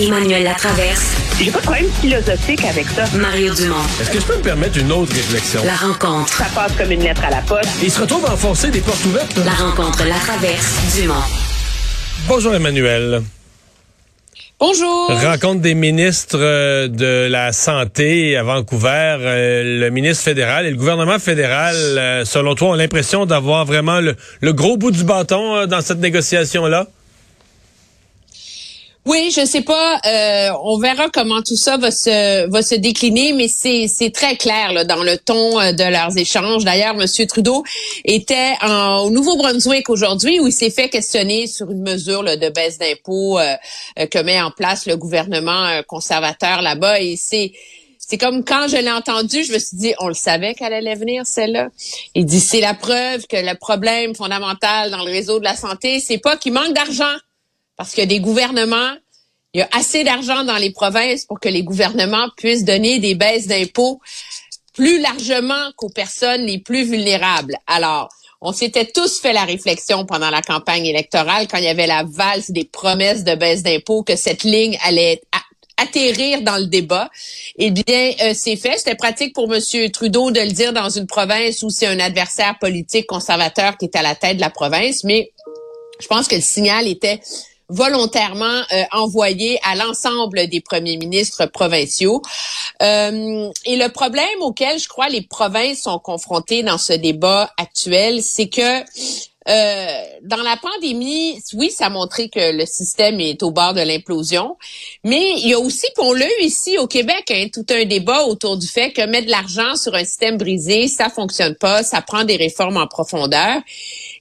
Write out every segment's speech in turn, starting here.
Emmanuel Latraverse. J'ai pas de problème philosophique avec ça. Mario Dumont. Est-ce que je peux me permettre une autre réflexion? La rencontre. Ça passe comme une lettre à la poste. Il se retrouve à enfoncer des portes ouvertes. La rencontre, la traverse, Dumont. Bonjour Emmanuel. Bonjour. Rencontre des ministres euh, de la Santé à Vancouver. Euh, le ministre fédéral et le gouvernement fédéral, euh, selon toi, ont l'impression d'avoir vraiment le, le, gros bout du bâton dans cette négociation-là? Oui, je sais pas. Euh, on verra comment tout ça va se va se décliner, mais c'est très clair là, dans le ton euh, de leurs échanges. D'ailleurs, Monsieur Trudeau était au Nouveau-Brunswick aujourd'hui où il s'est fait questionner sur une mesure de baisse d'impôts euh, que met en place le gouvernement conservateur là-bas. Et c'est c'est comme quand je l'ai entendu, je me suis dit, on le savait qu'elle allait venir, celle-là. Il dit, c'est la preuve que le problème fondamental dans le réseau de la santé, c'est pas qu'il manque d'argent parce que des gouvernements, il y a assez d'argent dans les provinces pour que les gouvernements puissent donner des baisses d'impôts plus largement qu'aux personnes les plus vulnérables. Alors, on s'était tous fait la réflexion pendant la campagne électorale quand il y avait la valse des promesses de baisse d'impôts que cette ligne allait atterrir dans le débat. Eh bien, euh, c'est fait. C'était pratique pour M. Trudeau de le dire dans une province où c'est un adversaire politique conservateur qui est à la tête de la province, mais je pense que le signal était volontairement euh, envoyé à l'ensemble des premiers ministres provinciaux. Euh, et le problème auquel je crois les provinces sont confrontées dans ce débat actuel, c'est que euh, dans la pandémie, oui, ça a montré que le système est au bord de l'implosion, mais il y a aussi, on l'a ici au Québec, hein, tout un débat autour du fait que mettre de l'argent sur un système brisé, ça fonctionne pas, ça prend des réformes en profondeur.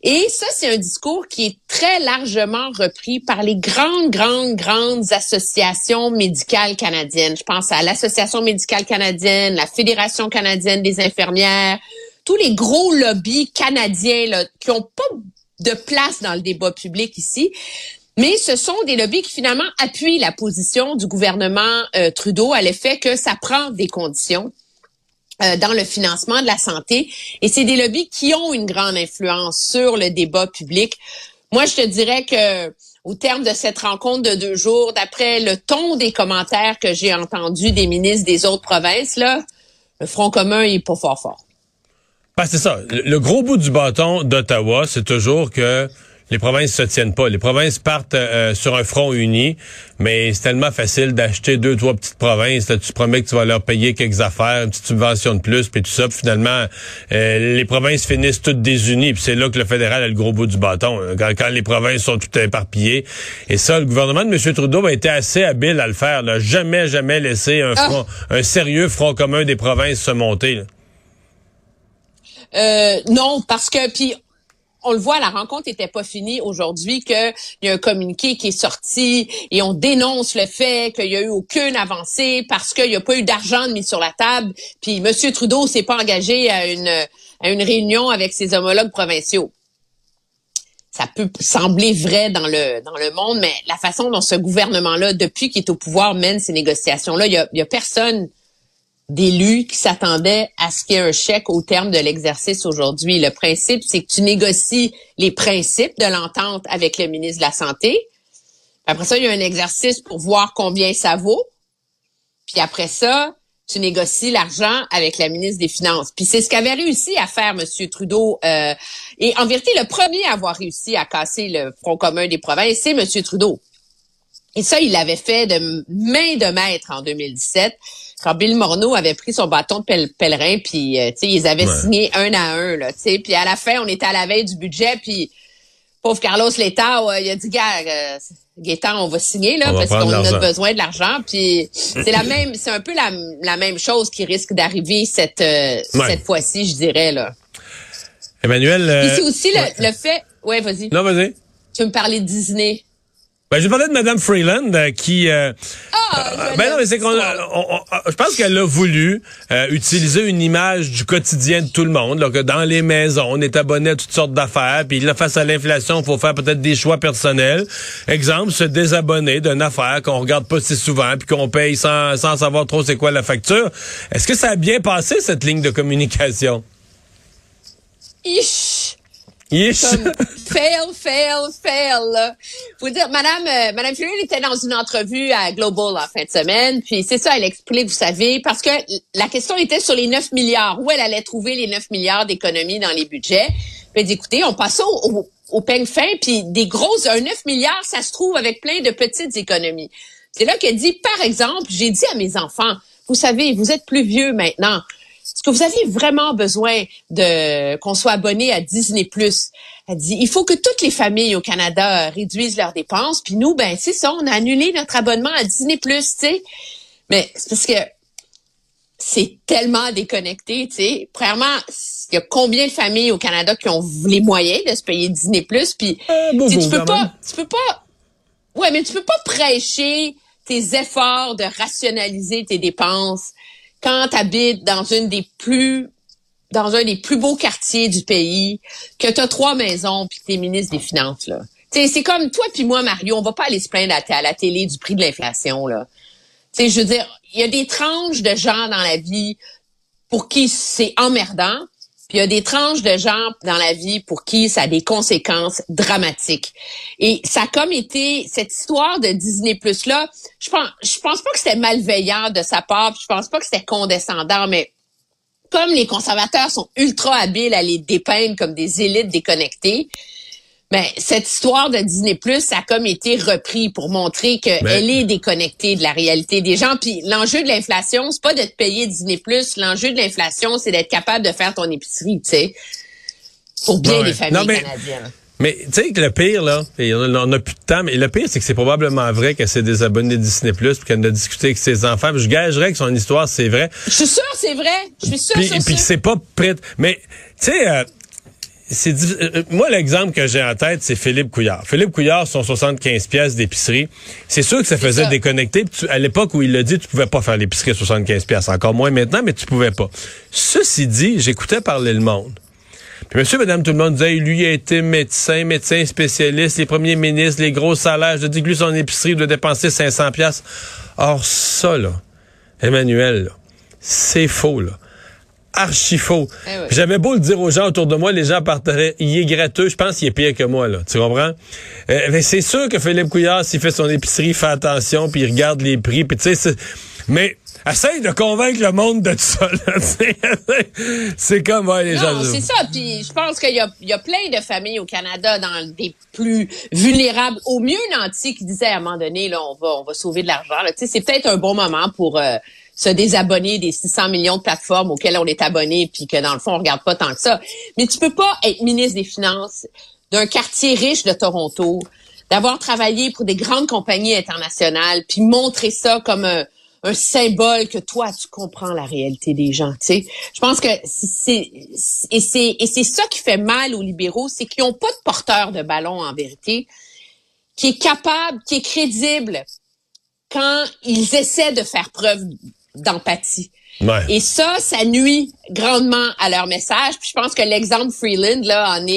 Et ça, c'est un discours qui est très largement repris par les grandes, grandes, grandes associations médicales canadiennes. Je pense à l'Association médicale canadienne, la Fédération canadienne des infirmières, tous les gros lobbies canadiens là, qui ont pas de place dans le débat public ici. Mais ce sont des lobbies qui finalement appuient la position du gouvernement euh, Trudeau à l'effet que ça prend des conditions euh, dans le financement de la santé. Et c'est des lobbies qui ont une grande influence sur le débat public. Moi, je te dirais que au terme de cette rencontre de deux jours, d'après le ton des commentaires que j'ai entendus des ministres des autres provinces, là, le Front commun est pas fort fort. Ben, c'est ça. Le gros bout du bâton d'Ottawa, c'est toujours que les provinces se tiennent pas. Les provinces partent euh, sur un front uni, mais c'est tellement facile d'acheter deux, trois petites provinces. Là, tu promets que tu vas leur payer quelques affaires, une petite subvention de plus, puis tout ça. Puis finalement, euh, les provinces finissent toutes désunies. Puis c'est là que le fédéral a le gros bout du bâton. Hein, quand, les provinces sont toutes éparpillées. Et ça, le gouvernement de M. Trudeau a été assez habile à le faire. Là. Jamais, jamais laissé un, ah! front, un sérieux front commun des provinces se monter. Euh, non, parce que puis on le voit, la rencontre n'était pas finie aujourd'hui, qu'il y a un communiqué qui est sorti et on dénonce le fait qu'il y a eu aucune avancée parce qu'il n'y a pas eu d'argent mis sur la table. Puis M. Trudeau s'est pas engagé à une, à une réunion avec ses homologues provinciaux. Ça peut sembler vrai dans le dans le monde, mais la façon dont ce gouvernement-là, depuis qu'il est au pouvoir, mène ces négociations-là, il y a, y a personne d'élus qui s'attendaient à ce qu'il y ait un chèque au terme de l'exercice aujourd'hui. Le principe, c'est que tu négocies les principes de l'entente avec le ministre de la Santé. Après ça, il y a un exercice pour voir combien ça vaut. Puis après ça, tu négocies l'argent avec la ministre des Finances. Puis c'est ce qu'avait réussi à faire M. Trudeau. Euh, et en vérité, le premier à avoir réussi à casser le Front commun des provinces, c'est M. Trudeau. Et ça, il l'avait fait de main de maître en 2017, quand Bill Morneau avait pris son bâton de pèlerin, puis euh, ils avaient signé un à un, là, puis à la fin, on était à la veille du budget, puis pauvre Carlos Leta, il a dit, gars, euh, Gaétan, on va signer là parce qu'on a besoin de l'argent. Puis c'est la même, c'est un peu la, même chose qui risque d'arriver cette euh, cette fois-ci, je dirais là. Emmanuel. Euh, c'est aussi le, le fait. Ouais, vas-y. Non, vas-y. Tu veux me parler de Disney? Ben, je parlais de Madame Freeland euh, qui. Euh, ah, euh, ben non, mais c'est qu'on. Je pense qu'elle a voulu utiliser une image du quotidien de tout le monde. Là, que dans les maisons, on est abonné à toutes sortes d'affaires. Puis là, face à l'inflation, il faut faire peut-être des choix personnels. Exemple, se désabonner d'une affaire qu'on regarde pas si souvent, puis qu'on paye sans, sans savoir trop c'est quoi la facture. Est-ce que ça a bien passé cette ligne de communication? Ich. Yes. Comme fail, fail, fail. Faut dire, Madame, euh, Madame Fillion était dans une entrevue à Global en fin de semaine, puis c'est ça, elle explique, vous savez, parce que la question était sur les 9 milliards, où elle allait trouver les 9 milliards d'économies dans les budgets. Elle dit, écoutez, on passe au, au, au peigne fin, puis des grosses, un 9 milliards, ça se trouve avec plein de petites économies. C'est là qu'elle dit, par exemple, j'ai dit à mes enfants, vous savez, vous êtes plus vieux maintenant. Que vous avez vraiment besoin de qu'on soit abonné à Disney Plus. Elle dit il faut que toutes les familles au Canada réduisent leurs dépenses, puis nous ben c'est ça, on a annulé notre abonnement à Disney Plus, tu sais. Mais c'est parce que c'est tellement déconnecté, tu sais. Premièrement, il y a combien de familles au Canada qui ont les moyens de se payer Disney Plus, puis Euh, tu peux pas, tu peux pas, ouais, mais tu peux pas prêcher tes efforts de rationaliser tes dépenses quand tu habites dans une des plus dans un des plus beaux quartiers du pays, que tu as trois maisons puis que tu ministre des Finances là. C'est comme toi puis moi Mario, on va pas aller se plaindre à, la télé du prix de l'inflation là. Tu sais, je veux dire, il y a des tranches de gens dans la vie pour qui c'est emmerdant, puis il y a des tranches de gens dans la vie pour qui ça a des conséquences dramatiques. Et ça a comme été cette histoire de Disney Plus là, je pense je pense pas que c'était malveillant de sa part, puis je pense pas que c'était condescendant mais comme les conservateurs sont ultra habiles à les dépeindre comme des élites déconnectées, ben, cette histoire de Disney Plus, ça a comme été repris pour montrer qu'elle Ben- est déconnectée de la réalité des gens. Puis l'enjeu de l'inflation, c'est pas de te payer Disney Plus. L'enjeu de l'inflation, c'est d'être capable de faire ton épicerie, tu sais, pour bien Ouais, ouais. les familles Non, mais- canadiennes. Mais tu sais que le pire, là, et on a- on a plus de temps, mais le pire, c'est que c'est probablement vrai qu'elle s'est désabonnée de Disney Plus puis qu'elle a discuté avec ses enfants. Puis Je gagerais que son histoire, c'est vrai. Je suis sûre, c'est vrai. Je suis sûre, Puis, puis c'est pas prêt. Mais, tu sais, euh, c'est diffi- euh, moi, l'exemple que j'ai en tête, c'est Philippe Couillard. Philippe Couillard, son 75 pièces d'épicerie. C'est sûr que ça faisait ça. déconnecter. Tu- à l'époque où il l'a dit, tu pouvais pas faire l'épicerie à 75 pièces. Encore moins maintenant, mais tu pouvais pas. Ceci dit, j'écoutais parler le monde. Puis monsieur, madame, tout le monde disait, lui a été médecin, médecin spécialiste, les premiers ministres, les gros salaires. Je dis que lui, son épicerie doit dépenser 500 pièces. Or, ça, là, Emmanuel, c'est faux, là. Archi faux. Eh oui. J'avais beau le dire aux gens autour de moi, les gens partiraient. Il est gratteux, je pense qu'il est pire que moi, là. Tu comprends? Euh, mais c'est sûr que Philippe Couillard, s'il fait son épicerie, il fait attention, puis il regarde les prix, puis tu sais, mais essaye de convaincre le monde de tout ça. C'est comme, ouais, les gens... Non, c'est ça. Puis je pense qu'il y y a plein de familles au Canada dans des plus vulnérables. Au mieux, Nancy qui disait à un moment donné, là, on va, on va sauver de l'argent. là. Tu sais, c'est peut-être un bon moment pour euh, se désabonner des 600 millions de plateformes auxquelles on est abonné, puis que dans le fond, on regarde pas tant que ça. Mais tu peux pas être ministre des Finances d'un quartier riche de Toronto, d'avoir travaillé pour des grandes compagnies internationales, puis montrer ça comme un, un symbole que toi tu comprends la réalité des gens. Tu sais, je pense que c'est c'est- et c'est et c'est ça qui fait mal aux libéraux, c'est qu'ils n'ont pas de porteur de ballon en vérité, qui est capable, qui est crédible quand ils essaient de faire preuve d'empathie. Ouais. Et ça, ça nuit grandement à leur message. Puis je pense que l'exemple Freeland là en est